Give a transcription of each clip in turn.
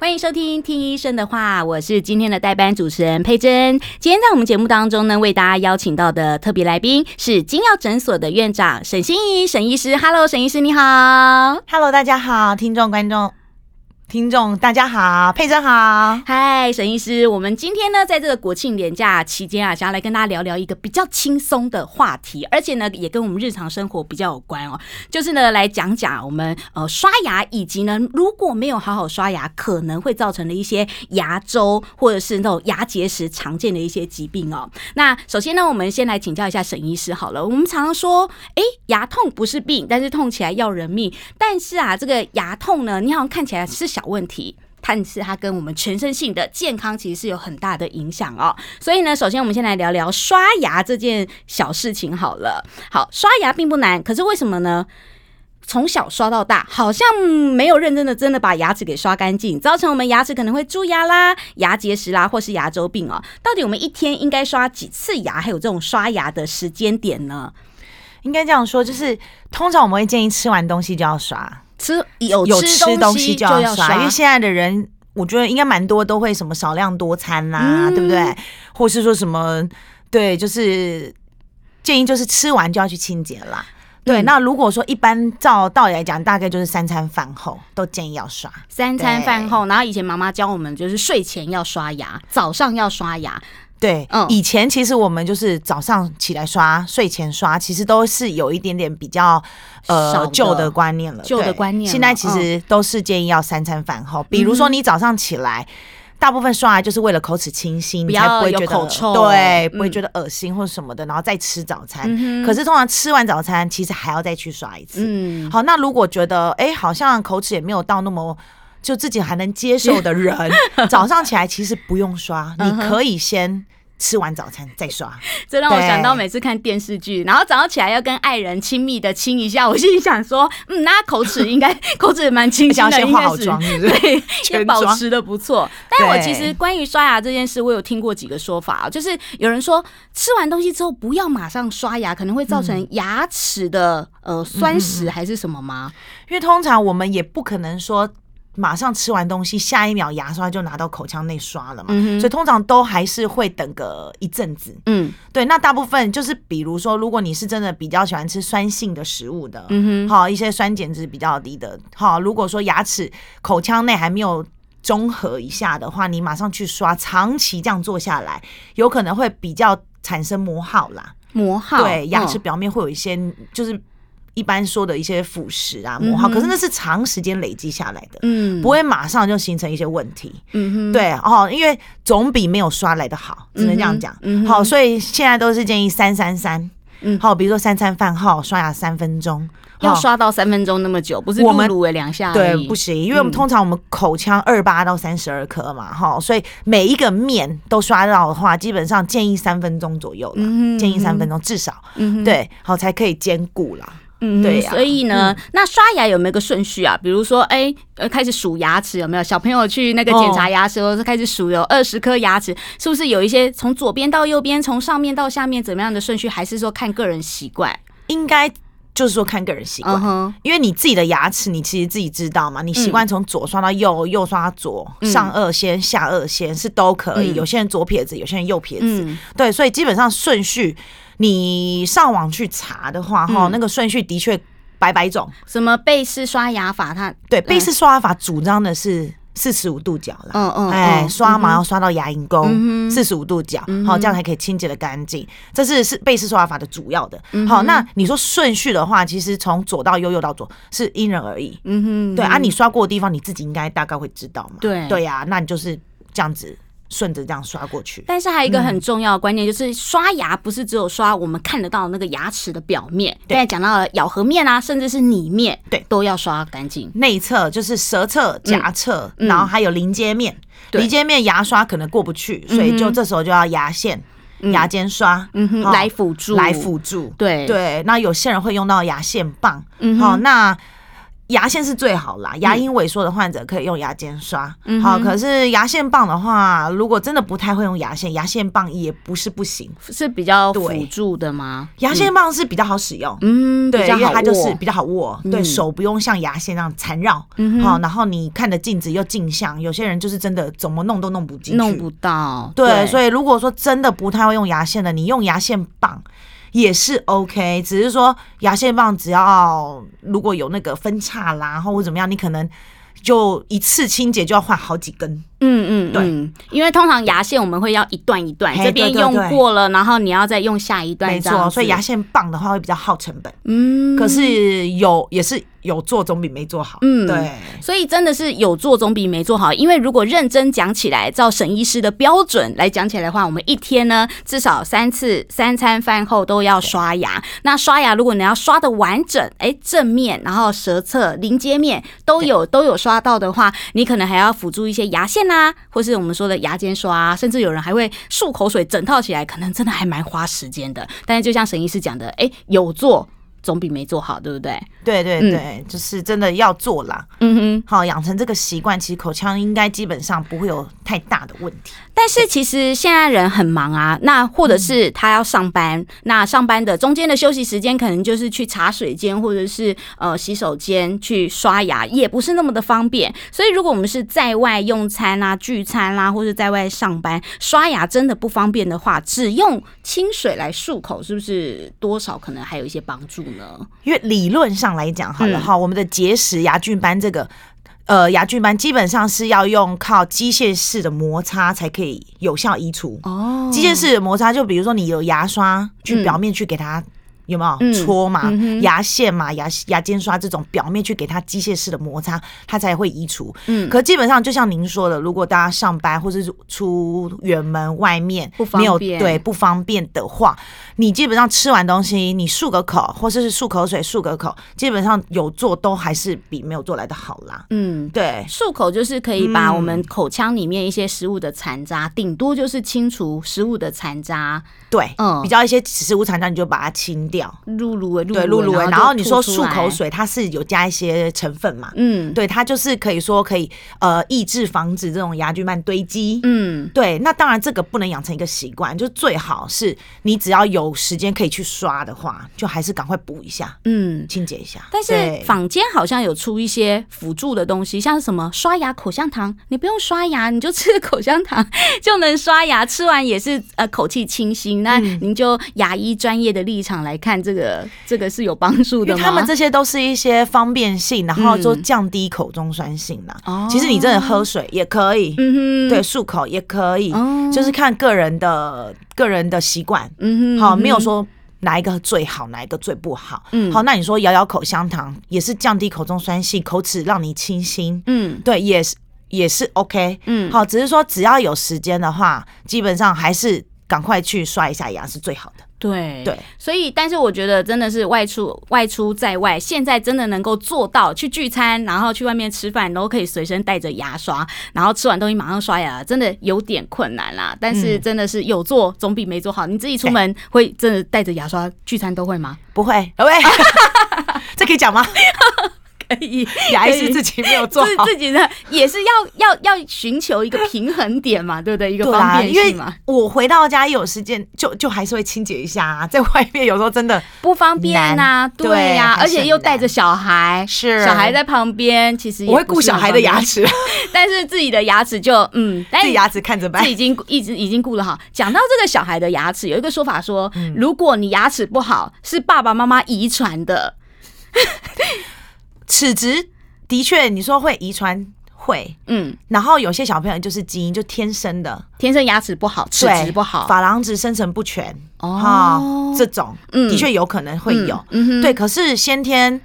欢迎收听《听医生的话》，我是今天的代班主持人佩珍。今天在我们节目当中呢，为大家邀请到的特别来宾是金耀诊所的院长沈心怡沈医师。Hello，沈医师你好。Hello，大家好，听众观众。听众大家好，佩珍好，嗨，沈医师，我们今天呢，在这个国庆连假期间啊，想要来跟大家聊聊一个比较轻松的话题，而且呢，也跟我们日常生活比较有关哦。就是呢，来讲讲我们呃刷牙，以及呢，如果没有好好刷牙，可能会造成的一些牙周或者是那种牙结石常见的一些疾病哦。那首先呢，我们先来请教一下沈医师好了。我们常常说，哎，牙痛不是病，但是痛起来要人命。但是啊，这个牙痛呢，你好像看起来是小问题，但是它跟我们全身性的健康其实是有很大的影响哦。所以呢，首先我们先来聊聊刷牙这件小事情好了。好，刷牙并不难，可是为什么呢？从小刷到大，好像没有认真的真的把牙齿给刷干净，造成我们牙齿可能会蛀牙啦、牙结石啦，或是牙周病哦。到底我们一天应该刷几次牙？还有这种刷牙的时间点呢？应该这样说，就是通常我们会建议吃完东西就要刷。吃有有吃东西就要刷，因为现在的人，我觉得应该蛮多都会什么少量多餐啦、啊，对不对？或是说什么，对，就是建议就是吃完就要去清洁啦。对，那如果说一般照道理来讲，大概就是三餐饭后都建议要刷。三餐饭后，然后以前妈妈教我们就是睡前要刷牙，早上要刷牙。对，嗯，以前其实我们就是早上起来刷，睡前刷，其实都是有一点点比较呃旧的观念了，旧的观念。现在其实都是建议要三餐饭后，比如说你早上起来，大部分刷牙就是为了口齿清新，你才不会觉得口臭，对，不会觉得恶心或者什么的，然后再吃早餐。可是通常吃完早餐，其实还要再去刷一次。嗯，好，那如果觉得哎，好像口齿也没有到那么就自己还能接受的人，早上起来其实不用刷，你可以先。吃完早餐再刷，这让我想到每次看电视剧，然后早上起来要跟爱人亲密的亲一下，我心里想说，嗯，那口齿应该 口齿也蛮清新的，先化好妆，对，也保持的不错。但我其实关于刷牙这件事，我有听过几个说法，就是有人说吃完东西之后不要马上刷牙，可能会造成牙齿的呃酸蚀还是什么吗？因为通常我们也不可能说。马上吃完东西，下一秒牙刷就拿到口腔内刷了嘛，嗯、所以通常都还是会等个一阵子。嗯，对，那大部分就是比如说，如果你是真的比较喜欢吃酸性的食物的，嗯哼，好一些酸碱值比较低的，好，如果说牙齿口腔内还没有中和一下的话，你马上去刷，长期这样做下来，有可能会比较产生磨耗啦，磨耗，对，牙齿表面会有一些就是。一般说的一些腐蚀啊、磨耗，可是那是长时间累积下来的，嗯，不会马上就形成一些问题，嗯哼，对哦，因为总比没有刷来的好，只能这样讲，嗯，好，所以现在都是建议三三三，嗯，好，比如说三餐饭后刷牙三分钟，要刷到三分钟那么久，不是我们卤两下，对，不行，因为我们通常我们口腔二八到三十二颗嘛，哈，所以每一个面都刷到的话，基本上建议三分钟左右了，建议三分钟至少，嗯，对，好才可以兼顾啦。嗯，对。所以呢，嗯、那刷牙有没有个顺序啊？比如说，哎，呃，开始数牙齿有没有？小朋友去那个检查牙齿的时候，是开始数有二十颗牙齿，是不是有一些从左边到右边，从上面到下面怎么样的顺序？还是说看个人习惯？应该就是说看个人习惯，uh huh、因为你自己的牙齿，你其实自己知道嘛。你习惯从左刷到右，右刷到左，嗯、上颚先，下颚先是都可以。嗯、有些人左撇子，有些人右撇子，嗯、对，所以基本上顺序。你上网去查的话，哈、嗯，那个顺序的确百百种。什么贝氏刷牙法？它对贝氏刷牙法主张的是四十五度角了。嗯嗯，哎，刷毛要刷到牙龈沟，四十五度角，好、这样才可以清洁的干净。这是是贝氏刷牙法的主要的。好、那你说顺序的话，其实从左到右，右到左是因人而异。嗯哼，对啊，你刷过的地方，你自己应该大概会知道嘛。对对呀、啊，那你就是这样子。顺着这样刷过去，但是还有一个很重要的观念，就是刷牙不是只有刷我们看得到那个牙齿的表面，对，讲到了咬合面啊，甚至是里面，对，都要刷干净。内侧就是舌侧、颊侧，然后还有邻接面，邻接面牙刷可能过不去，所以就这时候就要牙线。牙间刷，嗯哼，来辅助，来辅助，对。对。那有些人会用到牙线棒，嗯，好，那。牙线是最好啦，牙龈萎缩的患者可以用牙尖刷。嗯、好，可是牙线棒的话，如果真的不太会用牙线，牙线棒也不是不行，是比较辅助的吗？牙线棒是比较好使用，嗯，对，因为它就是比较好握，嗯、对手不用像牙线那样缠绕。嗯，好，然后你看的镜子又镜像，有些人就是真的怎么弄都弄不进去，弄不到。对，对，所以如果说真的不太会用牙线的，你用牙线棒。也是 OK，只是说牙线棒只要如果有那个分叉啦，或者怎么样，你可能就一次清洁就要换好几根。嗯嗯，对，因为通常牙线我们会要一段一段，这边用过了，然后你要再用下一段，没错。所以牙线棒的话会比较耗成本。嗯，可是有也是有做总比没做好。嗯，对。所以真的是有做总比没做好，因为如果认真讲起来，照沈医师的标准来讲起来的话，我们一天呢至少三次，三餐饭后都要刷牙。那刷牙如果你要刷的完整，哎，正面，然后舌侧、临接面都有都有刷到的话，你可能还要辅助一些牙线。啊，或是我们说的牙间刷啊，甚至有人还会漱口水整套起来，可能真的还蛮花时间的。但是就像沈医师讲的，哎，有做总比没做好，对不对？对对对，嗯、就是真的要做啦。嗯哼，好，养成这个习惯，其实口腔应该基本上不会有太大的问题。但是其实现在人很忙啊，那或者是他要上班，那上班的中间的休息时间可能就是去茶水间或者是呃洗手间去刷牙，也不是那么的方便。所以如果我们是在外用餐啊、聚餐啦、啊，或者在外上班刷牙真的不方便的话，只用清水来漱口，是不是多少可能还有一些帮助呢？因为理论上来讲，好了哈，我们的结石牙菌斑这个。呃，牙菌斑基本上是要用靠机械式的摩擦才可以有效移除。哦，机械式的摩擦，就比如说你有牙刷去表面去给它。有没有搓嘛？嗯、牙线嘛，牙牙尖刷这种表面去给它机械式的摩擦，它才会移除。嗯，可基本上就像您说的，如果大家上班或是出远门外面没有对不方便的话，你基本上吃完东西，你漱个口，或者是漱口水漱个口，基本上有做都还是比没有做来的好啦。嗯，对，漱口就是可以把我们口腔里面一些食物的残渣，顶、嗯、多就是清除食物的残渣。对，嗯，比较一些食物残渣，你就把它清掉。露露对露露，然后你说漱口水，它是有加一些成分嘛？嗯，对，它就是可以说可以呃抑制防止这种牙菌斑堆积。嗯，对，那当然这个不能养成一个习惯，就最好是你只要有时间可以去刷的话，就还是赶快补一下，嗯，清洁一下。但是坊间好像有出一些辅助的东西，像什么刷牙口香糖，你不用刷牙，你就吃口香糖 就能刷牙，吃完也是呃口气清新。那您就牙医专业的立场来看。看这个，这个是有帮助的吗？他们这些都是一些方便性，然后就降低口中酸性啦。哦，其实你真的喝水也可以，嗯哼，对，漱口也可以，就是看个人的个人的习惯。嗯哼，好，没有说哪一个最好，哪一个最不好。嗯，好，那你说咬咬口香糖也是降低口中酸性，口齿让你清新。嗯，对，也是也是 OK。嗯，好，只是说只要有时间的话，基本上还是赶快去刷一下牙是最好的。对对，所以但是我觉得真的是外出外出在外，现在真的能够做到去聚餐，然后去外面吃饭都可以随身带着牙刷，然后吃完东西马上刷牙，真的有点困难啦。但是真的是有做总比没做好。你自己出门会真的带着牙刷聚餐都会吗？不会，喂，这可以讲吗？可以，牙医是自己没有做好，自己的也是要要要寻求一个平衡点嘛，对不对？一个方便性嘛。我回到家一有时间，就就还是会清洁一下啊。在外面有时候真的 不方便啊，对呀，而且又带着小孩，是小孩在旁边，其实我会顾小孩的牙齿，但是自己的牙齿就嗯，自己牙齿看着办，已经一直已经顾得好。讲到这个小孩的牙齿，有一个说法说，如果你牙齿不好，是爸爸妈妈遗传的。齿质的确，你说会遗传会，嗯，然后有些小朋友就是基因就天生的，天生牙齿不好，齿质不好，珐琅质生成不全，哦，这种，的确有可能会有，嗯，对。可是先天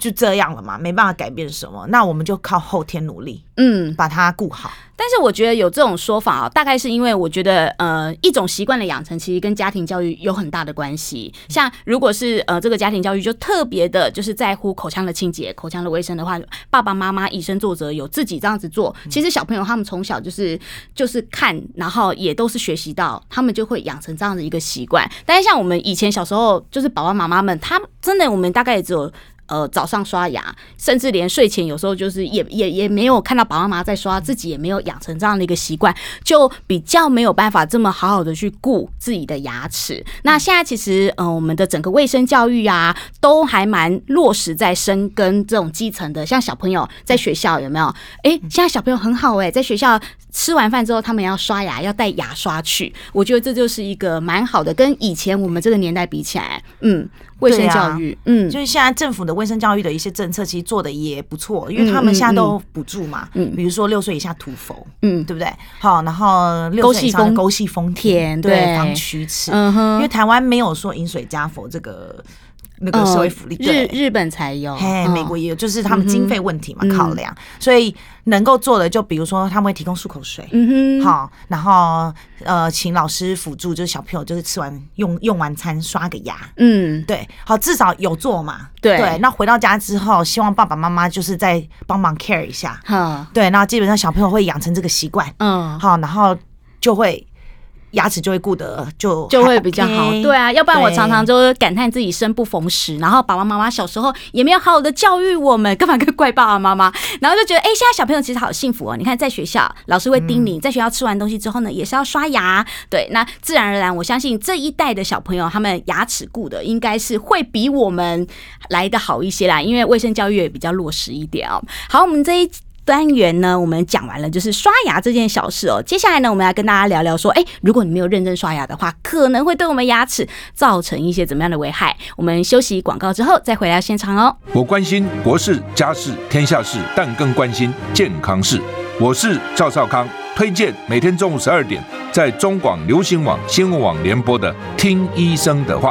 就这样了嘛，没办法改变什么，那我们就靠后天努力，嗯，把它顾好。但是我觉得有这种说法啊，大概是因为我觉得呃，一种习惯的养成其实跟家庭教育有很大的关系。像如果是呃这个家庭教育就特别的，就是在乎口腔的清洁、口腔的卫生的话，爸爸妈妈以身作则，有自己这样子做，其实小朋友他们从小就是就是看，然后也都是学习到，他们就会养成这样的一个习惯。但是像我们以前小时候，就是爸爸妈妈们，他真的我们大概也只有。呃，早上刷牙，甚至连睡前有时候就是也也也没有看到爸爸妈妈在刷，自己也没有养成这样的一个习惯，就比较没有办法这么好好的去顾自己的牙齿。那现在其实，呃，我们的整个卫生教育啊，都还蛮落实在深耕这种基层的，像小朋友在学校有没有？哎，现在小朋友很好哎，在学校吃完饭之后，他们要刷牙，要带牙刷去。我觉得这就是一个蛮好的，跟以前我们这个年代比起来，嗯。卫生教育，啊、嗯，就是现在政府的卫生教育的一些政策，其实做的也不错，因为他们现在都补助嘛，嗯，比如说六岁以下涂氟，嗯，对不对？好，然后六岁以上沟系丰田，对，防龋齿，嗯哼，因为台湾没有说饮水加氟这个。那个社会福利，日日本才有，嘿，美国也有，就是他们经费问题嘛，考量，所以能够做的就比如说他们会提供漱口水，嗯哼，好，然后呃，请老师辅助，就是小朋友就是吃完用用完餐刷个牙，嗯，对，好，至少有做嘛，对。对，那回到家之后，希望爸爸妈妈就是再帮忙 care 一下，好，对，那基本上小朋友会养成这个习惯，嗯，好，然后就会。牙齿就会顾得就就会比较好，对啊，要不然我常常就感叹自己生不逢时，然后爸爸妈妈小时候也没有好好的教育我们，干嘛跟怪爸爸妈妈？然后就觉得，哎，现在小朋友其实好幸福哦。你看，在学校老师会叮咛，在学校吃完东西之后呢，也是要刷牙。对，那自然而然，我相信这一代的小朋友，他们牙齿顾的应该是会比我们来的好一些啦，因为卫生教育也比较落实一点哦。好，我们这一。单元呢，我们讲完了，就是刷牙这件小事哦。接下来呢，我们要跟大家聊聊说，哎，如果你没有认真刷牙的话，可能会对我们牙齿造成一些怎么样的危害。我们休息广告之后再回到现场哦。我关心国事、家事、天下事，但更关心健康事。我是赵少康，推荐每天中午十二点在中广流行网、新闻网联播的《听医生的话》。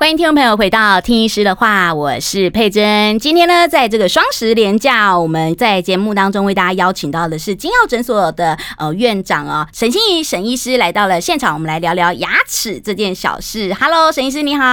欢迎听众朋友回到听医师的话，我是佩珍。今天呢，在这个双十连假，我们在节目当中为大家邀请到的是金耀诊所的呃院长啊、哦，沈欣怡沈医师来到了现场，我们来聊聊牙齿这件小事。Hello，沈医师你好。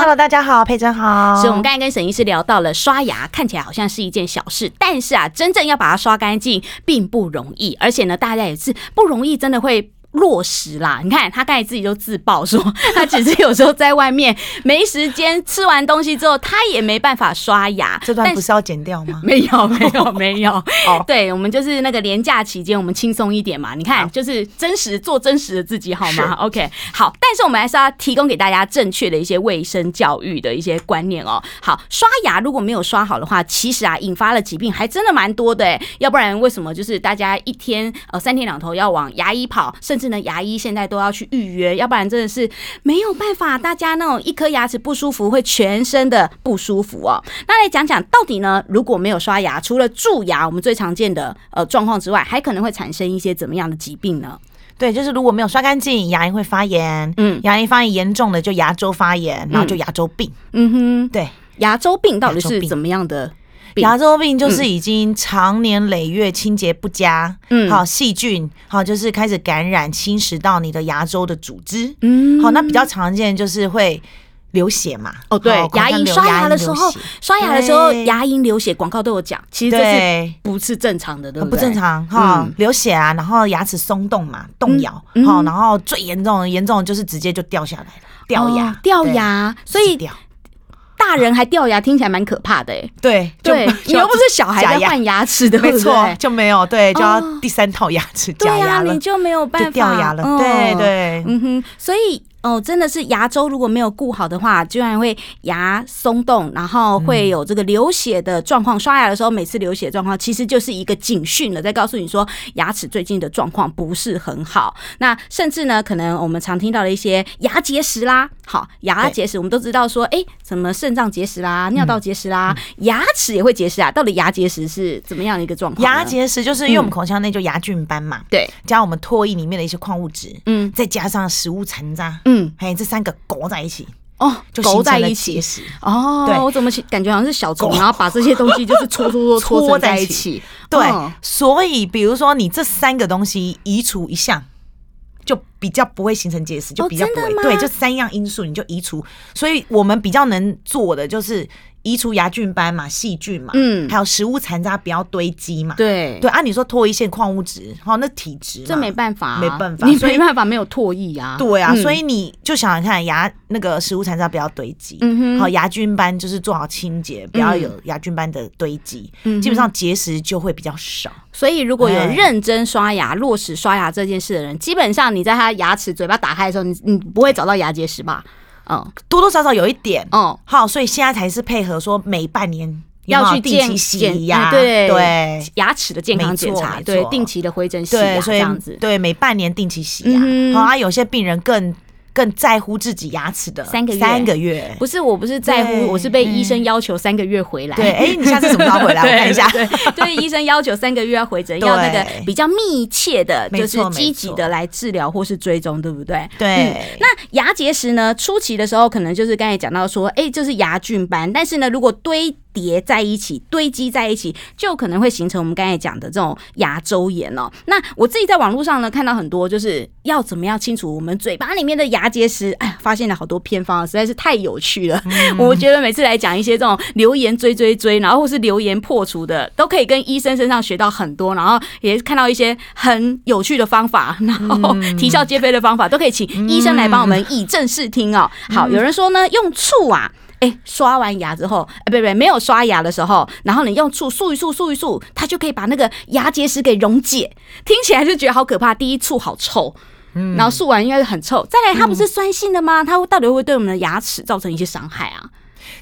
Hello，大家好，佩珍好。所以我们刚才跟沈医师聊到了刷牙，看起来好像是一件小事，但是啊，真正要把它刷干净并不容易，而且呢，大家也是不容易，真的会。落实啦！你看他刚才自己就自曝说，他只是有时候在外面没时间，吃完东西之后他也没办法刷牙。这段不是要剪掉吗？没有，没有，没有。哦，对，我们就是那个连假期间，我们轻松一点嘛。你看，就是真实做真实的自己，好吗？OK，好。但是我们还是要提供给大家正确的一些卫生教育的一些观念哦。好，刷牙如果没有刷好的话，其实啊，引发了疾病还真的蛮多的。要不然为什么就是大家一天呃三天两头要往牙医跑，甚至牙医现在都要去预约，要不然真的是没有办法。大家那种一颗牙齿不舒服，会全身的不舒服哦。那来讲讲到底呢？如果没有刷牙，除了蛀牙，我们最常见的呃状况之外，还可能会产生一些怎么样的疾病呢？对，就是如果没有刷干净，牙龈会发炎。嗯，牙龈发炎严重的就牙周发炎，然后就牙周病。嗯哼，对，牙周病到底是怎么样的？牙周病就是已经常年累月清洁不佳，嗯，好细菌，好就是开始感染侵蚀到你的牙周的组织，嗯，好，那比较常见就是会流血嘛，哦对，牙龈刷牙的时候，刷牙的时候牙龈流血，广告都有讲，其实这是不是正常的，对不对？不正常哈，流血啊，然后牙齿松动嘛，动摇，好，然后最严重的严重的就是直接就掉下来了，掉牙，掉牙，所以掉。大人还掉牙，听起来蛮可怕的哎。对对，你又不是小孩在换牙齿的，没错，就没有对，就要第三套牙齿假牙了，你就没有办法。掉牙了。对对，嗯哼，所以哦，真的是牙周如果没有顾好的话，居然会牙松动，然后会有这个流血的状况。刷牙的时候每次流血状况，其实就是一个警讯了，在告诉你说牙齿最近的状况不是很好。那甚至呢，可能我们常听到的一些牙结石啦，好，牙结石我们都知道说，哎，什么肾脏结石啦、尿道结石啦，牙齿也会结石啊。到底牙结石是怎么样的一个状况？牙结石就是因为我们口腔内就牙菌斑嘛，对，加我们唾液里面的一些矿物质，嗯，再加上食物残渣，嗯，还有这三个勾在一起，哦，就勾在一起。哦，对，我怎么感觉好像是小虫，然后把这些东西就是搓搓搓搓在一起。对，所以比如说你这三个东西移除一项，就比较不会形成结石，就比较不会。对，就三样因素你就移除，所以我们比较能做的就是。移除牙菌斑嘛，细菌嘛，嗯，还有食物残渣不要堆积嘛，对。对。按你说唾液腺矿物质，好，那体质这没办法、啊，没办法，你没办法没有唾液啊，对啊，嗯、所以你就想想看，牙那个食物残渣不要堆积，嗯哼，好，牙菌斑就是做好清洁，不要有牙菌斑的堆积，嗯，基本上结石就会比较少。所以如果有认真刷牙、落实刷牙这件事的人，基本上你在他牙齿嘴巴打开的时候，你你不会找到牙结石吧？嗯，多多少少有一点，嗯，好，所以现在才是配合说每半年要去定期洗牙，对对，牙齿的健康检查，对，定期的回诊洗牙这样子，对，每半年定期洗牙，好啊，有些病人更。更在乎自己牙齿的三个月，三个月不是，我不是在乎，我是被医生要求三个月回来。对，哎，你下次什么时候回来？我看一下。对，对，医生要求三个月要回诊，要那个比较密切的，就是积极的来治疗或是追踪，对不对？对。那牙结石呢？初期的时候，可能就是刚才讲到说，哎，就是牙菌斑，但是呢，如果堆。叠在一起，堆积在一起，就可能会形成我们刚才讲的这种牙周炎哦。那我自己在网络上呢，看到很多就是要怎么样清除我们嘴巴里面的牙结石，哎，发现了好多偏方，实在是太有趣了。嗯、我觉得每次来讲一些这种留言追追追，然后或是留言破除的，都可以跟医生身上学到很多，然后也看到一些很有趣的方法，然后啼笑皆非的方法，都可以请医生来帮我们以正视听哦。好，有人说呢，用醋啊。哎、欸，刷完牙之后，哎，不不，没有刷牙的时候，然后你用醋漱一漱，漱一漱，它就可以把那个牙结石给溶解。听起来就觉得好可怕。第一，醋好臭，嗯，然后漱完应该是很臭。再来，它不是酸性的吗？它到底会对我们的牙齿造成一些伤害啊？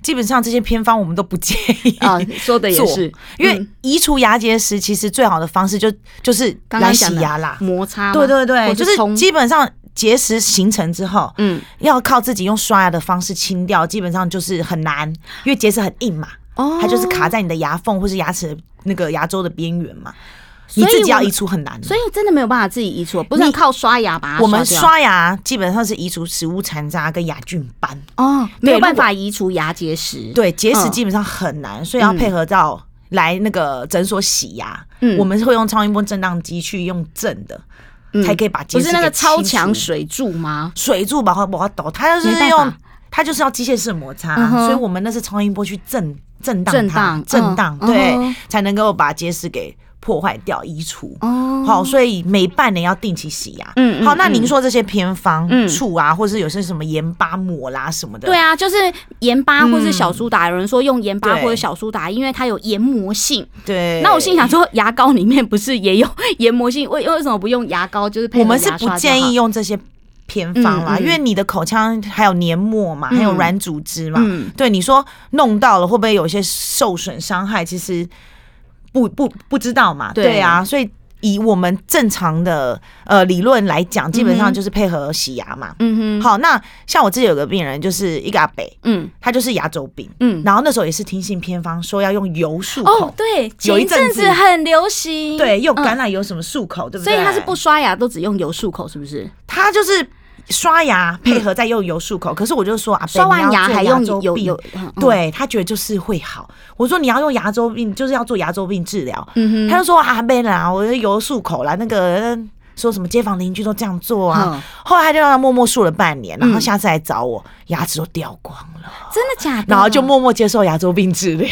基本上这些偏方我们都不建议啊。说的也是，因为移除牙结石其实最好的方式就就是来洗牙啦，摩擦。对对对，就是基本上。结石形成之后，嗯，要靠自己用刷牙的方式清掉，基本上就是很难，因为结石很硬嘛，哦，它就是卡在你的牙缝或是牙齿那个牙周的边缘嘛，你自己要移除很难，所以真的没有办法自己移除，不是靠刷牙把它。我们刷牙基本上是移除食物残渣跟牙菌斑。哦，没有办法移除牙结石，对，结石基本上很难，所以要配合到来那个诊所洗牙，嗯，我们是会用超音波震荡机去用震的。才可以把结石，不是那个超强水柱吗？水柱把它把它抖，它就是用它就是要机械式摩擦，所以我们那是超音波去震震荡它，震荡对，才能够把结石给破坏掉、移除。哦，好，所以每半年要定期洗牙。嗯，好，那您说这些偏方，醋啊，或者是有些什么盐巴抹啦什么的？对啊，就是盐巴或是小苏打。有人说用盐巴或者小苏打，因为它有研磨性。对。那我心想说，牙膏里面不是也有 研磨性？为为什么不用牙膏？就是。我们是不建议用这些偏方啦，因为你的口腔还有黏膜嘛，还有软组织嘛。嗯。对，你说弄到了会不会有一些受损伤害？其实。不不不知道嘛？对啊，所以以我们正常的呃理论来讲，基本上就是配合洗牙嘛。嗯哼。好，那像我自己有个病人，就是一个阿北，嗯，他就是牙周病，嗯，然后那时候也是听信偏方说要用油漱口。哦，对，有一阵子很流行。对，用橄榄油什么漱口，对不对？所以他是不刷牙都只用油漱口，是不是？他就是。刷牙配合再用油漱口，可是我就说啊，刷完牙还用油油，对他觉得就是会好。我说你要用牙周病，就是要做牙周病治疗。嗯哼，他就说啊，没啦，我油漱口啦。那个说什么街坊邻居都这样做啊。后来他就让他默默漱了半年，然后下次来找我，牙齿都掉光了。真的假的？然后就默默接受牙周病治疗。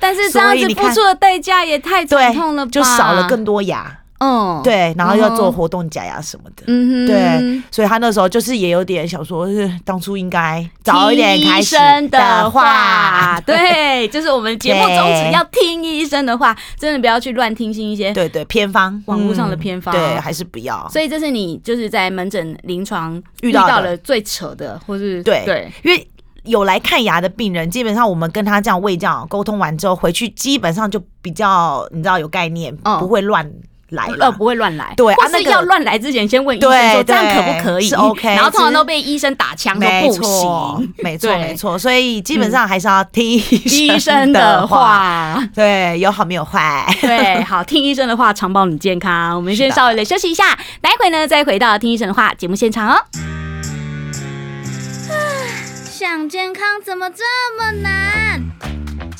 但是这样子付出的代价也太惨痛了吧？就少了更多牙。嗯，对，然后要做活动假牙什么的，嗯哼，对，所以他那时候就是也有点想说，是当初应该早一点开生的话，对对，就是我们节目宗旨要听医生的话，真的不要去乱听信一些对对偏方，网络上的偏方，对，还是不要。所以这是你就是在门诊临床遇到了最扯的，或是对对，因为。有来看牙的病人，基本上我们跟他这样卫教沟通完之后，回去基本上就比较你知道有概念，嗯、不会乱来了，呃，不会乱来。对，或是要乱来之前先问医生说这样可不可以？是 OK。然后通常都被医生打枪说不行，没错 没错。所以基本上还是要听医生的话，对，有好没有坏。对，好，听医生的话，长保你健康。我们先稍微的休息一下，待会呢再回到听医生的话节目现场哦。想健康怎么这么难？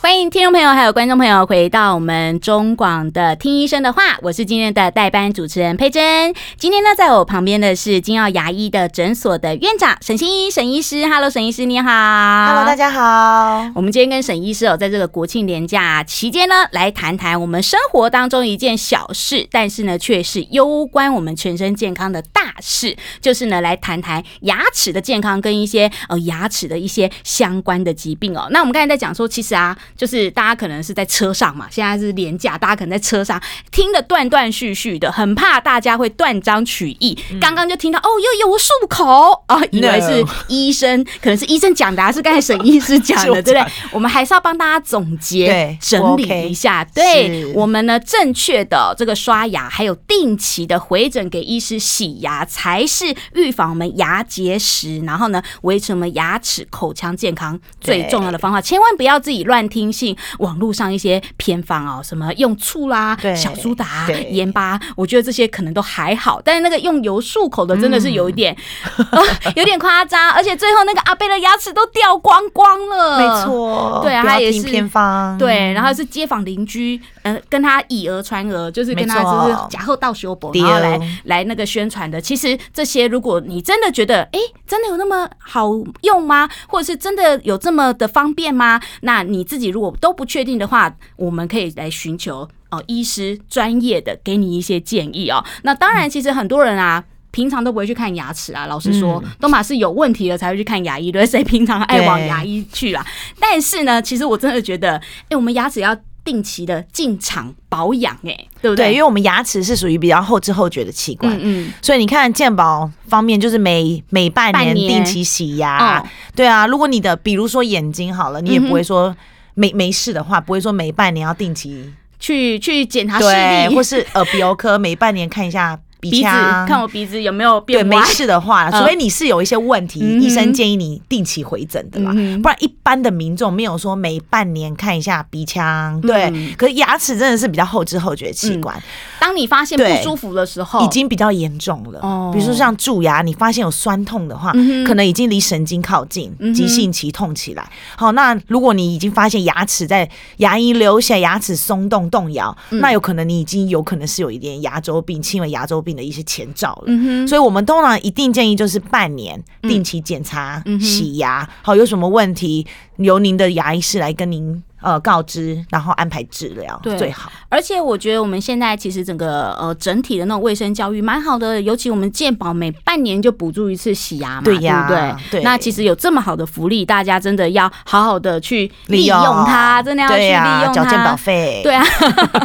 欢迎听众朋友还有观众朋友回到我们中广的听医生的话，我是今天的代班主持人佩珍。今天呢，在我旁边的是金耀牙医的诊所的院长沈欣怡沈医师。Hello，沈医师你好。Hello，大家好。我们今天跟沈医师哦，在这个国庆连假期间呢，来谈谈我们生活当中一件小事，但是呢，却是攸关我们全身健康的大事，就是呢，来谈谈牙齿的健康跟一些呃牙齿的一些相关的疾病哦。那我们刚才在讲说，其实啊。就是大家可能是在车上嘛，现在是廉价，大家可能在车上听得断断续续的，很怕大家会断章取义。刚刚就听到哦，又有漱口啊，以为是医生，可能是医生讲的，还是刚才沈医师讲的，对不对？我们还是要帮大家总结、整理一下。对，我们呢，正确的这个刷牙，还有定期的回诊给医师洗牙，才是预防我们牙结石，然后呢，维持我们牙齿口腔健康最重要的方法。千万不要自己乱听。听信网络上一些偏方哦，什么用醋啦、小苏打、盐巴，我觉得这些可能都还好，但是那个用油漱口的真的是有一点，有点夸张，而且最后那个阿贝的牙齿都掉光光了。没错，对啊，他也是偏方，对，然后是街坊邻居，呃，跟他以讹传讹，就是跟他就是假后道修博，然后来来那个宣传的。其实这些，如果你真的觉得，哎，真的有那么好用吗？或者是真的有这么的方便吗？那你自己如果都不确定的话，我们可以来寻求哦，医师专业的给你一些建议哦。那当然，其实很多人啊，平常都不会去看牙齿啊。老实说，都嘛是有问题了才会去看牙医，对，谁平常爱往牙医去啦？但是呢，其实我真的觉得，哎，我们牙齿要定期的进场保养，哎，对不对？对，因为我们牙齿是属于比较后知后觉的器官，嗯，嗯，所以你看健保方面，就是每每半年定期洗牙，对啊。如果你的比如说眼睛好了，你也不会说。没没事的话，不会说每半年要定期去去检查视力，或是耳鼻喉科每半年看一下。鼻子看我鼻子有没有变没事的话，除非你是有一些问题，医生建议你定期回诊的啦。不然一般的民众没有说每半年看一下鼻腔。对，可是牙齿真的是比较后知后觉的器官。当你发现不舒服的时候，已经比较严重了。哦，比如说像蛀牙，你发现有酸痛的话，可能已经离神经靠近，急性期痛起来。好，那如果你已经发现牙齿在牙龈流血、牙齿松动动摇，那有可能你已经有可能是有一点牙周病，轻微牙周病的一些前兆了，嗯、所以我们通常一定建议就是半年定期检查、嗯、洗牙，好，有什么问题由您的牙医师来跟您。呃，告知，然后安排治疗，对，最好。而且我觉得我们现在其实整个呃整体的那种卫生教育蛮好的，尤其我们健保每半年就补助一次洗牙嘛，对呀，对不对？对。那其实有这么好的福利，大家真的要好好的去利用它，真的要去利用它，缴健保费。对啊。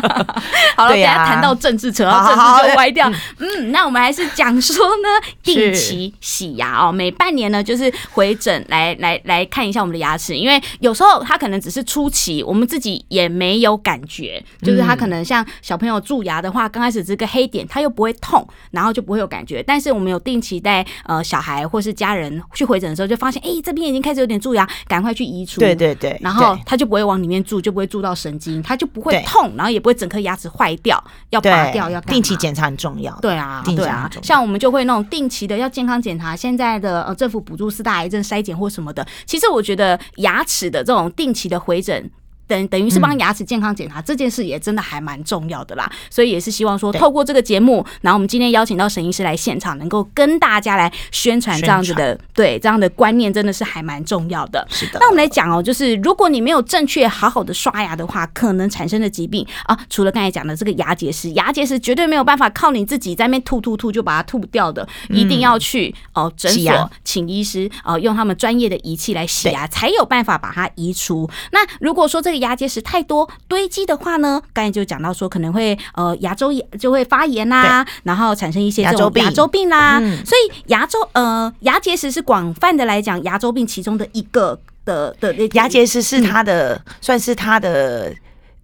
好了，等下谈到政治，扯到政治就歪掉。嗯，那我们还是讲说呢，定期洗牙哦，每半年呢就是回诊来来来看一下我们的牙齿，因为有时候它可能只是初期。期我们自己也没有感觉，就是他可能像小朋友蛀牙的话，刚开始这个黑点他又不会痛，然后就不会有感觉。但是我们有定期带呃小孩或是家人去回诊的时候，就发现哎、欸、这边已经开始有点蛀牙，赶快去移除。对对对，然后他就不会往里面蛀，就不会蛀到神经，他就不会痛，然后也不会整颗牙齿坏掉，要拔掉要定期检查很重要。对啊，对啊，像我们就会那种定期的要健康检查，现在的呃政府补助四大癌症筛检或什么的。其实我觉得牙齿的这种定期的回诊。等等于是帮牙齿健康检查、嗯、这件事也真的还蛮重要的啦，所以也是希望说透过这个节目，然后我们今天邀请到沈医师来现场，能够跟大家来宣传这样子的，对这样的观念真的是还蛮重要的。是的。那我们来讲哦，就是如果你没有正确好好的刷牙的话，可能产生的疾病啊，除了刚才讲的这个牙结石，牙结石绝对没有办法靠你自己在那边吐吐吐就把它吐掉的，一定要去哦诊所请医师哦用他们专业的仪器来洗牙，才有办法把它移除。那如果说这个牙结石太多堆积的话呢，刚才就讲到说可能会呃牙周炎就会发炎啦，然后产生一些这种牙周病啦。嗯、所以牙周呃牙结石是广泛的来讲牙周病其中的一个的的那牙结石是它的、嗯、算是它的。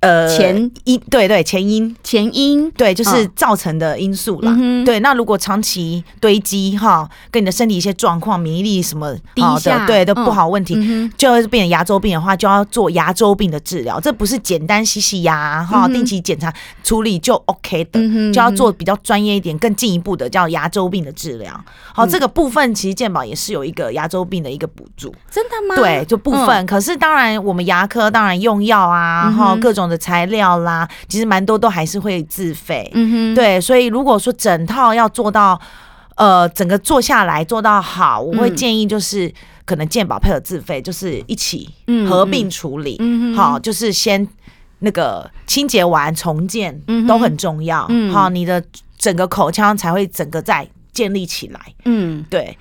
呃，前因对对前因前因对，就是造成的因素啦。嗯、对，那如果长期堆积哈，跟你的身体一些状况、免疫力什么好的，对都不好问题，嗯、就会变成牙周病的话，就要做牙周病的治疗。这不是简单洗洗牙哈，定期检查处理就 OK 的，嗯、就要做比较专业一点、更进一步的叫牙周病的治疗。好，这个部分其实健保也是有一个牙周病的一个补助。真的吗？对，就部分。嗯、可是当然，我们牙科当然用药啊，然后，各种。的材料啦，其实蛮多都还是会自费，嗯哼，对，所以如果说整套要做到，呃，整个做下来做到好，我会建议就是可能健保配合自费，就是一起合并处理，好，就是先那个清洁完重建，嗯，都很重要，嗯，好，你的整个口腔才会整个再建立起来，嗯，对。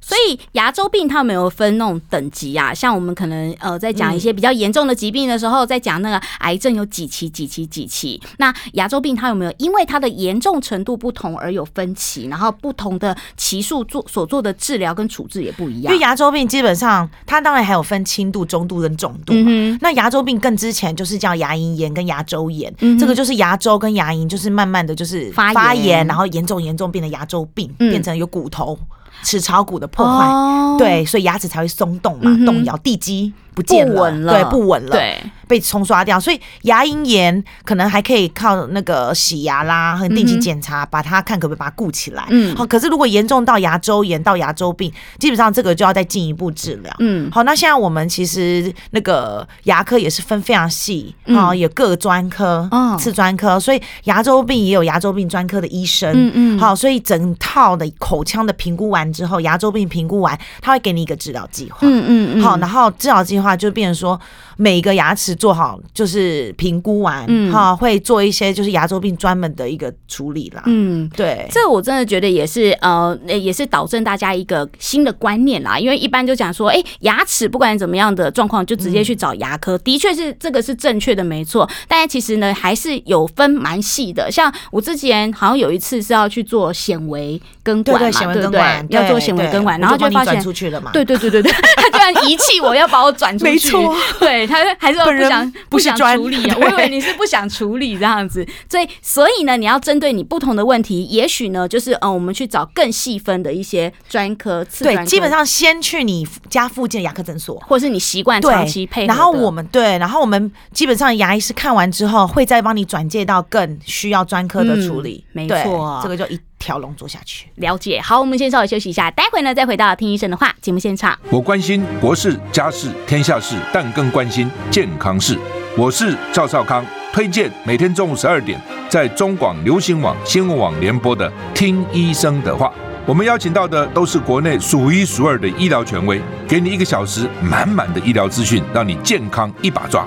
所以牙周病它有没有分那种等级啊？像我们可能呃在讲一些比较严重的疾病的时候，在讲那个癌症有几期几期几期。那牙周病它有没有因为它的严重程度不同而有分期？然后不同的期数做所做的治疗跟处置也不一样。因为牙周病基本上它当然还有分轻度、中度跟重度嘛。嗯、那牙周病更之前就是叫牙龈炎跟牙周炎，嗯、这个就是牙周跟牙龈就是慢慢的就是发炎，发炎然后严重严重变成牙周病，嗯、变成有骨头。齿槽骨的破坏，oh, 对，所以牙齿才会松动嘛，动摇，地基不见了，不稳了，对，不稳了，对。被冲刷掉，所以牙龈炎可能还可以靠那个洗牙啦，和定期检查，把它看可不可以把它固起来。嗯，好，可是如果严重到牙周炎到牙周病，基本上这个就要再进一步治疗。嗯，好，那现在我们其实那个牙科也是分非常细，啊，有各专科、次专科，所以牙周病也有牙周病专科的医生。嗯嗯，好，所以整套的口腔的评估完之后，牙周病评估完，他会给你一个治疗计划。嗯嗯嗯，好，然后治疗计划就变成说。每个牙齿做好就是评估完，嗯，哈，会做一些就是牙周病专门的一个处理啦。嗯，对，这我真的觉得也是呃，也是导正大家一个新的观念啦。因为一般就讲说，哎，牙齿不管怎么样的状况，就直接去找牙科，的确是这个是正确的，没错。但是其实呢，还是有分蛮细的。像我之前好像有一次是要去做显微根管嘛，对不对？要做显微根管，然后就发现出去了嘛。对对对对对，他居然遗弃我要把我转出去，没错，对。他还是不想不想处理啊？我以为你是不想处理这样子，所以所以呢，你要针对你不同的问题，也许呢，就是嗯，我们去找更细分的一些专科。对，基本上先去你家附近的牙科诊所，或是你习惯长期配合。然后我们对，然后我们基本上牙医师看完之后，会再帮你转介到更需要专科的处理。没错，这个就一条龙做下去。了解。好，我们先稍微休息一下，待会呢再回到听医生的话节目现场。我关心国事、家事、天下事，但更关心健康事。我是赵少康，推荐每天中午十二点在中广流行网、新闻网联播的《听医生的话》。我们邀请到的都是国内数一数二的医疗权威，给你一个小时满满的医疗资讯，让你健康一把抓。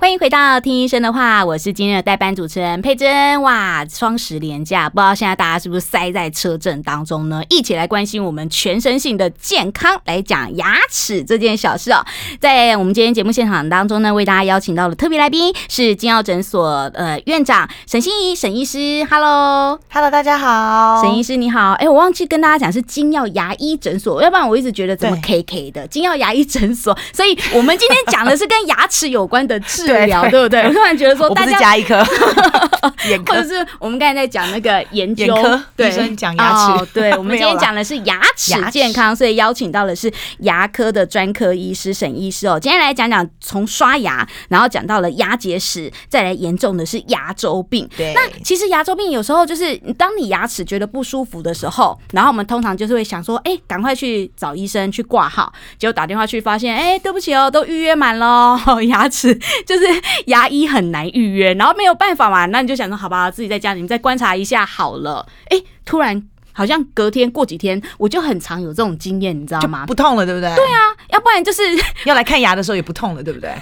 欢迎回到听医生的话，我是今天的代班主持人佩珍。哇，双十连假，不知道现在大家是不是塞在车阵当中呢？一起来关心我们全身性的健康，来讲牙齿这件小事哦。在我们今天节目现场当中呢，为大家邀请到了特别来宾是金耀诊所呃院长沈欣怡沈医师。Hello，Hello，大家好，沈医师你好。哎，我忘记跟大家讲是金耀牙医诊所，要不然我一直觉得怎么 KK 的金耀牙医诊所。所以我们今天讲的是跟牙齿有关的治。对，对，对不对？我突然觉得说，大家加一颗，或者是我们刚才在讲那个研究，对，医生讲牙齿。对，我们今天讲的是牙齿健康，所以邀请到的是牙科的专科医师沈医师哦。今天来讲讲从刷牙，然后讲到了牙结石，再来严重的是牙周病。对，那其实牙周病有时候就是当你牙齿觉得不舒服的时候，然后我们通常就是会想说，哎，赶快去找医生去挂号，结果打电话去发现，哎，对不起哦，都预约满了，牙齿就是。是牙医很难预约，然后没有办法嘛，那你就想说好吧，自己在家里面再观察一下好了。哎、突然好像隔天过几天，我就很常有这种经验，你知道吗？不痛了，对不对？对啊，要不然就是 要来看牙的时候也不痛了，对不对？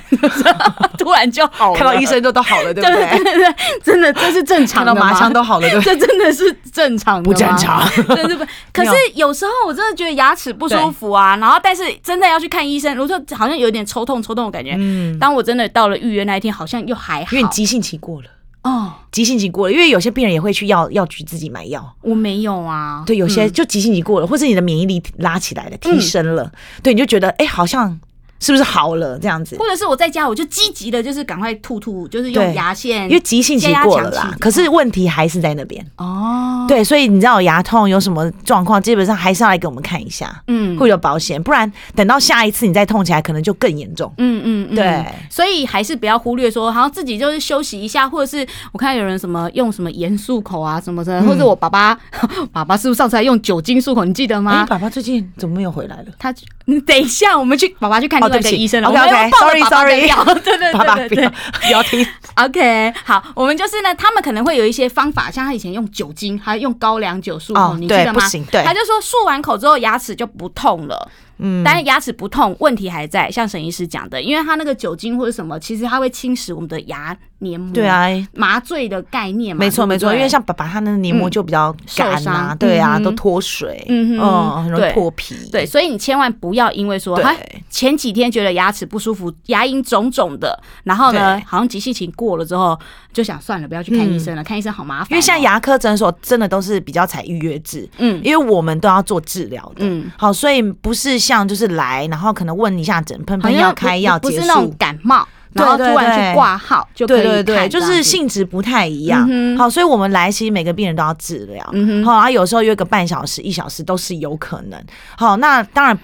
突然就好了，看到医生就都好了，对不对？对对对，真的这是正常的吗？马上都好了，对不对？这真的是正常的不正常？真是不。可是有时候我真的觉得牙齿不舒服啊，然后但是真的要去看医生，如果说好像有点抽痛抽痛的感觉，嗯，当我真的到了预约那一天，好像又还好，因为你急性期过了。哦，急性期过了，因为有些病人也会去药药局自己买药。我没有啊，对，有些就急性期过了，或是你的免疫力拉起来了，提升了，对，你就觉得哎，好像。是不是好了这样子？或者是我在家，我就积极的，就是赶快吐吐，就是用牙线，因为急性期过了啦。可是问题还是在那边哦。对，所以你知道牙痛有什么状况，基本上还是要来给我们看一下，嗯，会有保险，不然等到下一次你再痛起来，可能就更严重。嗯嗯，对。所以还是不要忽略说，好像自己就是休息一下，或者是我看有人什么用什么盐漱口啊什么的，或者我爸爸，爸爸是不是上次还用酒精漱口？你记得吗？哎，爸爸最近怎么没有回来了？他，你等一下，我们去爸爸去看。对医生了，OK OK，Sorry Sorry，对对对对对，不要听。OK，好，我们就是呢，他们可能会有一些方法，像他以前用酒精，还用高粱酒漱口，你记得吗？对，他就说漱完口之后牙齿就不痛了。嗯，但是牙齿不痛，问题还在。像沈医师讲的，因为他那个酒精或者什么，其实它会侵蚀我们的牙黏膜。对啊，麻醉的概念嘛。没错没错，因为像爸爸他那个黏膜就比较干啊，对啊，都脱水，嗯嗯，很容易破皮。对，所以你千万不要因为说，他前几天觉得牙齿不舒服，牙龈肿肿的，然后呢，好像急性期过了之后，就想算了，不要去看医生了，看医生好麻烦。因为现在牙科诊所真的都是比较采预约制，嗯，因为我们都要做治疗的，嗯，好，所以不是。像就是来，然后可能问一下诊，喷喷药开药不是那种感冒，然后突然去挂号就可以看。对对对，就是性质不太一样。嗯、好，所以我们来其实每个病人都要治疗。嗯、好，然后有时候约个半小时、一小时都是有可能。好，那当然。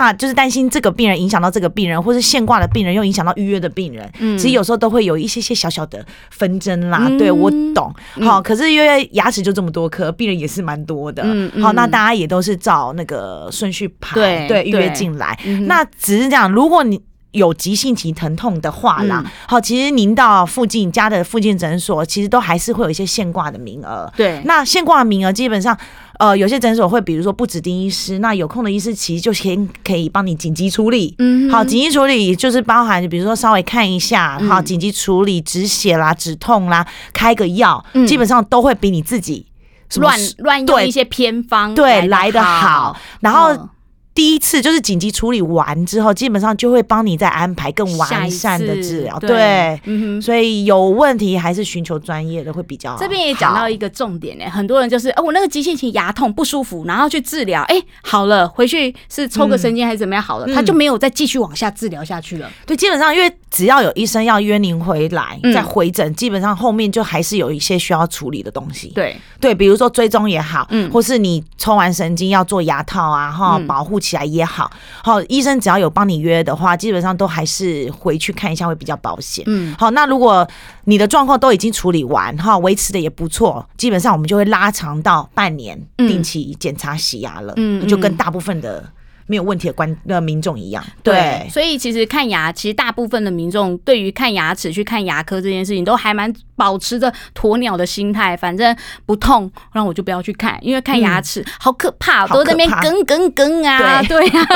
怕就是担心这个病人影响到这个病人，或是现挂的病人又影响到预约的病人。嗯，其实有时候都会有一些些小小的纷争啦。嗯、对我懂，好，可是因为牙齿就这么多颗，病人也是蛮多的。嗯，好，那大家也都是照那个顺序排，对对，预约进来。嗯、那只是这样，如果你有急性期疼痛的话啦，嗯、好，其实您到附近家的附近诊所，其实都还是会有一些现挂的名额。对，那现挂的名额基本上。呃，有些诊所会，比如说不指定医师，那有空的医师其实就先可以帮你紧急处理。嗯，好，紧急处理就是包含，比如说稍微看一下，嗯、好，紧急处理止血啦、止痛啦，开个药，嗯、基本上都会比你自己乱乱用一些偏方对来的好，然后。嗯第一次就是紧急处理完之后，基本上就会帮你再安排更完善的治疗。对，嗯哼，所以有问题还是寻求专业的会比较好。这边也讲到一个重点呢，很多人就是哦，我那个急性期牙痛不舒服，然后去治疗，哎，好了，回去是抽个神经还是怎么样好了，他就没有再继续往下治疗下去了。对，基本上因为只要有医生要约您回来再回诊，基本上后面就还是有一些需要处理的东西。对对，比如说追踪也好，嗯，或是你抽完神经要做牙套啊，哈，保护起来也好，好，医生只要有帮你约的话，基本上都还是回去看一下会比较保险。嗯，好，那如果你的状况都已经处理完，哈，维持的也不错，基本上我们就会拉长到半年定期检查洗牙了。嗯，就跟大部分的没有问题的观的民众一样。对，对，所以其实看牙，其实大部分的民众对于看牙齿去看牙科这件事情，都还蛮保持着鸵鸟的心态，反正不痛，然后我就不要去看，因为看牙齿好可怕，都在那边梗梗梗啊，对。啊，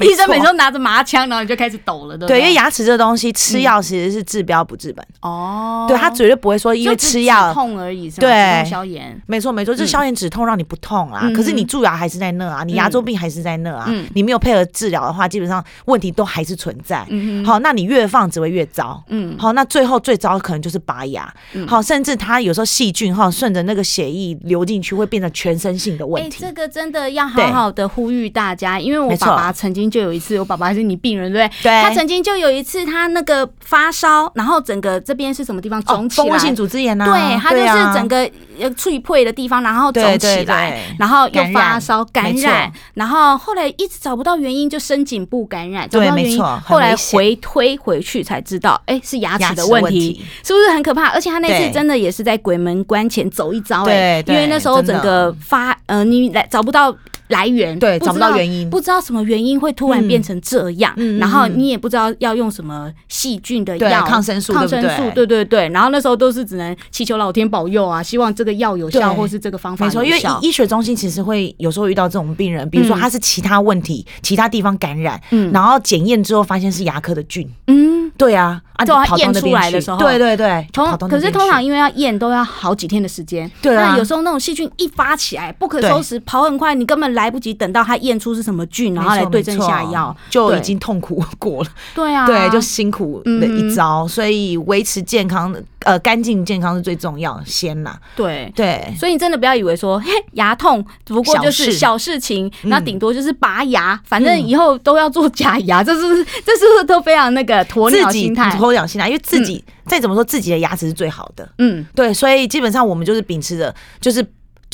医生每次都拿着麻枪，然后你就开始抖了，对？因为牙齿这个东西吃药其实是治标不治本。哦，对，他绝对不会说因为吃药痛而已，对，消炎，没错没错，就是消炎止痛让你不痛啊，可是你蛀牙还是在那啊，你牙周病还是在那啊，你没有配合治疗的话，基本上问题都还是存在，嗯好，那你越放只会越糟，嗯，好，那最后最糟可能就是拔牙，嗯。好，甚至它有时候细菌哈顺着那个血液流进去，会变成全身性的问题。这个真的要好好的呼吁大家，因为我爸爸曾经就有一次，我爸爸还是你病人对不对？对。他曾经就有一次，他那个发烧，然后整个这边是什么地方肿起来？蜂窝性组织炎啊。对，他就是整个脆破的地方，然后肿起来，然后又发烧感染，然后后来一直找不到原因，就深颈部感染，找不到原因，后来回推回去才知道，哎，是牙齿的问题，是不是很可怕？而且他那次真的也是在鬼门关前走一遭，哎，因为那时候整个发，呃，你来找不到。来源对，找不到原因，不知道什么原因会突然变成这样，嗯、然后你也不知道要用什么细菌的药，抗生素，抗生素，对？对对。然后那时候都是只能祈求老天保佑啊，希望这个药有效，或是这个方法有效。没错，因为医学中心其实会有时候遇到这种病人，比如说他是其他问题，嗯、其他地方感染，嗯、然后检验之后发现是牙科的菌，嗯，对啊，啊，就验出来的时候，对对对，通可是通常因为要验都要好几天的时间，对啊，那有时候那种细菌一发起来不可收拾，跑很快，你根本来不及等到它。验出是什么菌，然后来对症下药，就已经痛苦过了。对啊，对，就辛苦的一遭。所以维持健康，呃，干净健康是最重要，先啦。对。对，所以你真的不要以为说，嘿，牙痛只不过就是小事。情，那顶多就是拔牙，反正以后都要做假牙，这是这是不是都非常那个鸵鸟心态？鸵鸟心态，因为自己再怎么说自己的牙齿是最好的。嗯，对，所以基本上我们就是秉持着就是。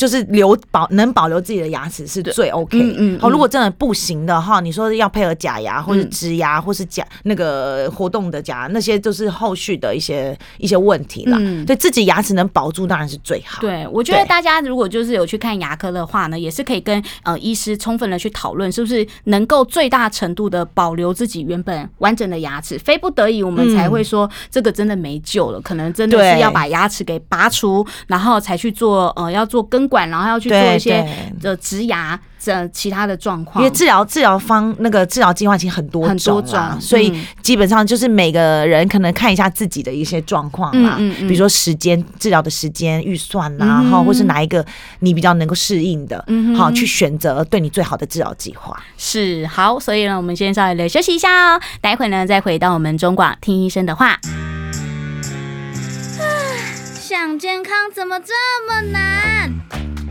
就是留保能保留自己的牙齿是最 OK。嗯嗯。好，如果真的不行的话，你说要配合假牙或者植牙，或是假那个活动的假，那些都是后续的一些一些问题了。嗯。对自己牙齿能保住当然是最好。对，我觉得大家如果就是有去看牙科的话呢，也是可以跟呃医师充分的去讨论，是不是能够最大程度的保留自己原本完整的牙齿，非不得已我们才会说这个真的没救了，可能真的是要把牙齿给拔除，然后才去做呃要做根管，然后要去做一些的植牙这其他的状况，因为治疗治疗方那个治疗计划其实很多种，很多种，所以基本上就是每个人可能看一下自己的一些状况啦，比如说时间治疗的时间预算呐，哈或是哪一个你比较能够适应的，好去选择对你最好的治疗计划。是好，所以呢，我们先稍微的休息一下哦，待会呢再回到我们中广听医生的话。想健康怎么这么难？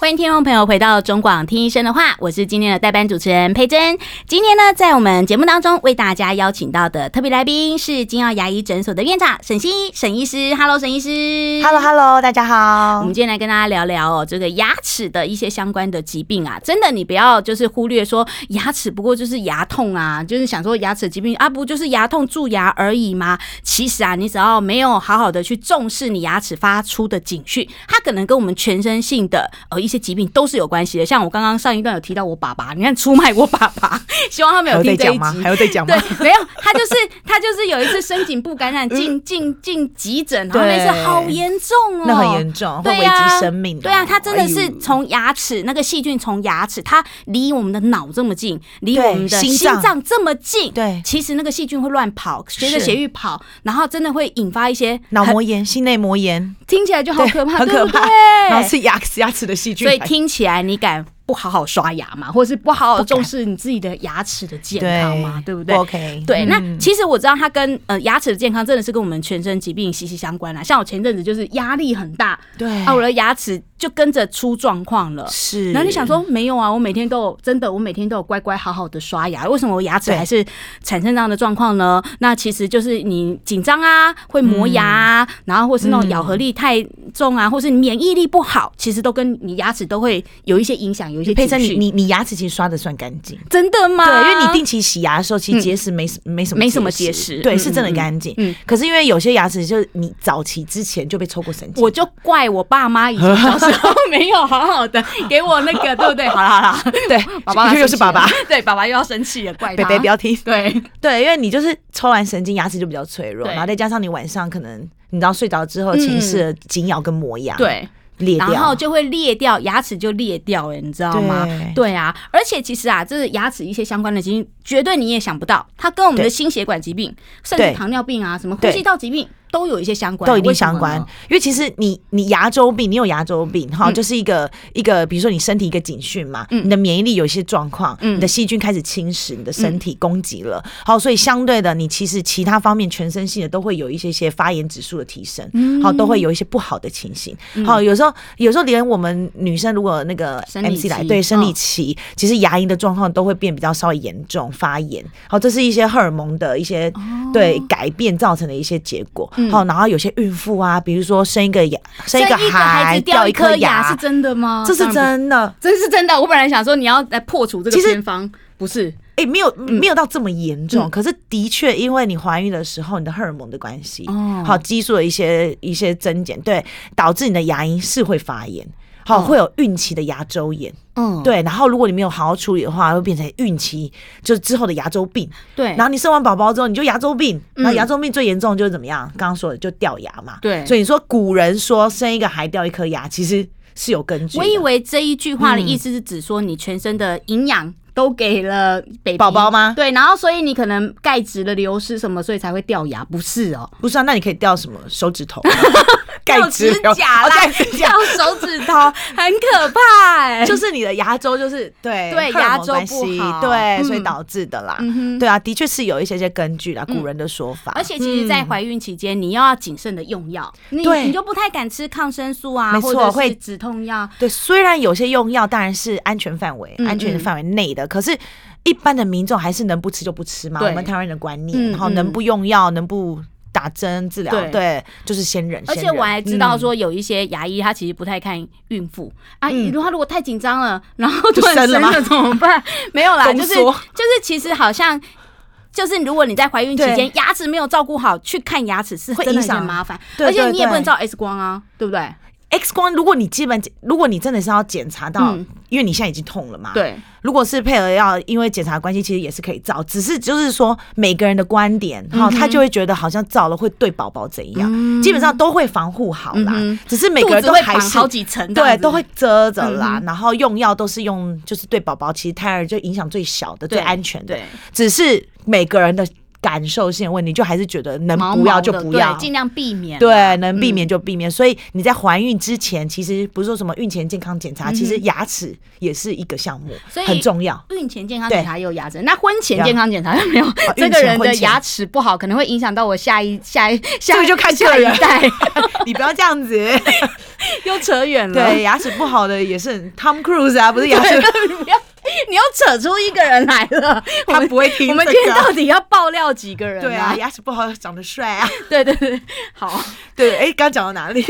欢迎听众朋友回到中广听医生的话，我是今天的代班主持人佩珍。今天呢，在我们节目当中为大家邀请到的特别来宾是金奥牙医诊所的院长沈欣怡沈医师。Hello，沈医师。Hello，Hello，大家好。我们今天来跟大家聊聊哦，这个牙齿的一些相关的疾病啊，真的你不要就是忽略说牙齿不过就是牙痛啊，就是想说牙齿疾病啊，不就是牙痛蛀牙而已吗？其实啊，你只要没有好好的去重视你牙齿发出的警讯，它可能跟我们全身性的呃一。一些疾病都是有关系的，像我刚刚上一段有提到我爸爸，你看出卖我爸爸，希望他没有听这一集吗？还有在讲吗？对，没有，他就是他就是有一次深颈部感染进进进急诊，然后那次好严重哦，那很严重，会危及生命的。对啊，他真的是从牙齿那个细菌从牙齿，它离我们的脑这么近，离我们的心脏这么近，对，其实那个细菌会乱跑，随着血液跑，然后真的会引发一些脑膜炎、心内膜炎，听起来就好可怕，很可怕。然后是牙齿牙齿的细菌。所以听起来你敢不好好刷牙吗？或者是不好好重视你自己的牙齿的健康吗？对，对不对？OK，对。那其实我知道它跟呃牙齿的健康真的是跟我们全身疾病息息相关啦。像我前阵子就是压力很大，对啊，我的牙齿就跟着出状况了。是，然后你想说没有啊？我每天都有真的，我每天都有乖乖好好的刷牙，为什么我牙齿还是产生这样的状况呢？那其实就是你紧张啊，会磨牙啊，嗯、然后或是那种咬合力太重啊，嗯、或是你免疫力不好，其实都跟你牙齿都会有一些影响，有一些。佩珊，你你你牙齿其实刷的算干净，真的吗？对，因为你定期洗牙的时候，其实结石没、嗯、没什么没什么结石，对，是真的干净。嗯，可是因为有些牙齿就是你早期之前就被抽过神经，我就怪我爸妈以前小时候没有好好的给我那个，对不对？好了好 了，对，爸爸又是爸爸，对，爸爸又要生气了，怪他。北北不要听，对对，因为你就是抽完神经，牙齿就比较脆弱，然后再加上你晚上可能你知道睡着之后，潜意识紧咬跟磨牙，对。然后就会裂掉，牙齿就裂掉了，你知道吗？对，对啊，而且其实啊，这是牙齿一些相关的疾病，绝对你也想不到，它跟我们的心血管疾病，甚至糖尿病啊，什么呼吸道疾病。都有一些相关，都一定相关，因为其实你你牙周病，你有牙周病哈，就是一个一个，比如说你身体一个警讯嘛，你的免疫力有一些状况，你的细菌开始侵蚀你的身体，攻击了，好，所以相对的，你其实其他方面全身性的都会有一些些发炎指数的提升，好，都会有一些不好的情形，好，有时候有时候连我们女生如果那个 MC 来对生理期，其实牙龈的状况都会变比较稍微严重发炎，好，这是一些荷尔蒙的一些对改变造成的一些结果。好，然后有些孕妇啊，比如说生一个牙，生一个孩子掉一颗牙，是真的吗？这是真的，这是真的。我本来想说你要来破除这个偏方，不是？哎，没有没有到这么严重，可是的确，因为你怀孕的时候，你的荷尔蒙的关系，哦好激素的一些一些增减，对，导致你的牙龈是会发炎。好，会有孕期的牙周炎，嗯，对，然后如果你没有好好处理的话，会变成孕期就是之后的牙周病，对，然后你生完宝宝之后，你就牙周病，那、嗯、牙周病最严重就是怎么样？刚刚说的就掉牙嘛，对，所以你说古人说生一个孩掉一颗牙，其实是有根据。我以为这一句话的意思是指说你全身的营养都给了宝宝吗？对，然后所以你可能钙质的流失什么，所以才会掉牙，不是哦？不是啊，那你可以掉什么？手指头。掉指甲啦，掉手指头 很可怕哎，就是你的牙周就是对对牙周不好，对，所以导致的啦。对啊，的确是有一些些根据啦，古人的说法。而且其实，在怀孕期间，你又要谨慎的用药，你你就不太敢吃抗生素啊，没错，会止痛药。对，虽然有些用药当然是安全范围、安全范围内的，可是一般的民众还是能不吃就不吃嘛。我们台湾人的观念，然后能不用药，能不。打针治疗，对，就是先忍。而且我还知道说，有一些牙医他其实不太看孕妇。啊，如果他如果太紧张了，然后突然生了 怎么办？没有啦，就是就是其实好像就是如果你在怀孕期间牙齿没有照顾好，去看牙齿是会影响。很麻烦，而且你也不能照 X 光啊，对不对？X 光，如果你基本，如果你真的是要检查到，因为你现在已经痛了嘛，对。如果是配合要，因为检查关系，其实也是可以照，只是就是说每个人的观点，哈，他就会觉得好像照了会对宝宝怎样，基本上都会防护好啦，只是每个人都还是好几层，对，都会遮着啦，然后用药都是用，就是对宝宝其实胎儿就影响最小的、最安全的，只是每个人的。感受性的问题，就还是觉得能不要就不要，尽量避免。对，能避免就避免。所以你在怀孕之前，其实不是说什么孕前健康检查，其实牙齿也是一个项目，很重要。孕前健康检查有牙齿，那婚前健康检查有没有？这个人的牙齿不好，可能会影响到我下一下一下就看下一代。你不要这样子，又扯远了。对，牙齿不好的也是 Tom Cruise 啊，不是牙齿。你又扯出一个人来了，他不会听。我们今天到底要爆料几个人？对啊，牙齿不好，长得帅啊。对对对，好。对，哎，刚讲到哪里？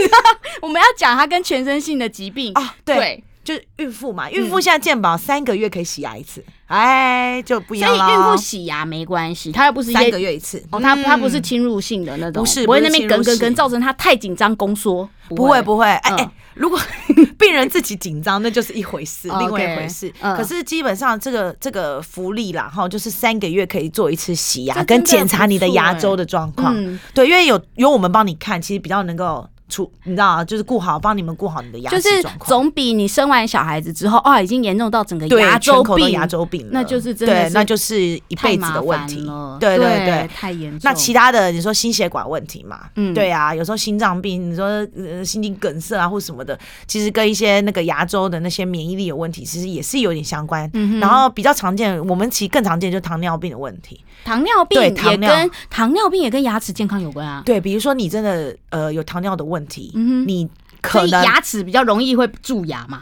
我们要讲他跟全身性的疾病啊。对，就是孕妇嘛，孕妇现在健保三个月可以洗牙一次，哎，就不一样。所以孕妇洗牙没关系，他又不是三个月一次。哦，他他不是侵入性的那种，不是不会那边梗梗梗，造成他太紧张宫缩。不会不会，哎哎。如果 病人自己紧张，那就是一回事，另外一回事。可是基本上这个这个福利啦，哈，就是三个月可以做一次洗牙，跟检查你的牙周的状况。对，因为有有我们帮你看，其实比较能够。出你知道啊，就是顾好，帮你们顾好你的牙齿总比你生完小孩子之后哦，已经严重到整个牙周病，牙周病，那就是真的，对，那就是一辈子的问题了。对对对，太严重。那其他的，你说心血管问题嘛，嗯，对啊，有时候心脏病，你说呃心肌梗塞啊或什么的，其实跟一些那个牙周的那些免疫力有问题，其实也是有点相关。然后比较常见，我们其实更常见就是糖尿病的问题。糖尿病也跟糖尿病也跟牙齿健康有关啊。对，比如说你真的呃有糖尿的问题，你可能牙齿比较容易会蛀牙嘛。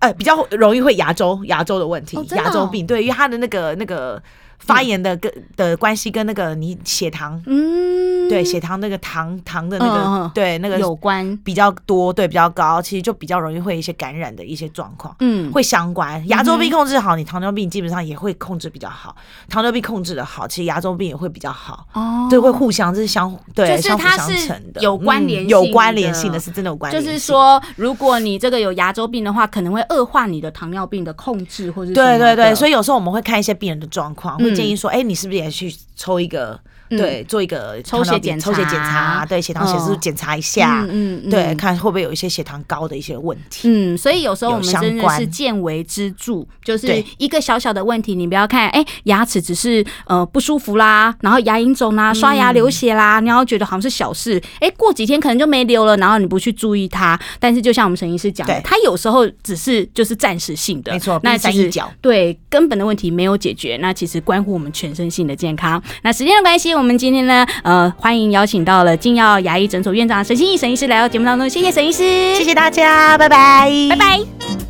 呃，比较容易会牙周牙周的问题，哦哦、牙周病对，因为它的那个那个发炎的跟、嗯、的关系跟那个你血糖，嗯，对，血糖那个糖糖的那个、嗯、对那个有关比较多，对比较高，其实就比较容易会一些感染的一些状况，嗯，会相关。牙周病控制好，你糖尿病基本上也会控制比较好。糖尿病控制的好，其实牙周病也会比较好。哦，对，会互相这是相对，就是它是相辅相成的，有关联、嗯，有关联性的是真的有关联。就是说，如果你这个有牙周病的话，可能会恶化你的糖尿病的控制，或者对对对，所以有时候我们会看一些病人的状况，会建议说，哎、嗯，你是不是也去抽一个？对，做一个抽血检抽血检查，对血糖血脂检查一下，嗯嗯，对，看会不会有一些血糖高的一些问题。嗯，所以有时候我们真的是见微知著，就是一个小小的问题，你不要看，哎，牙齿只是呃不舒服啦，然后牙龈肿啦，刷牙流血啦，你要觉得好像是小事，哎，过几天可能就没流了，然后你不去注意它，但是就像我们陈医师讲的，它有时候只是就是暂时性的，没错，那其实对根本的问题没有解决，那其实关乎我们全身性的健康。那时间的关系，我们今天呢。呃，欢迎邀请到了金耀牙医诊所院长沈心怡沈医师来到节目当中，谢谢沈医师，谢谢大家，拜拜，拜拜。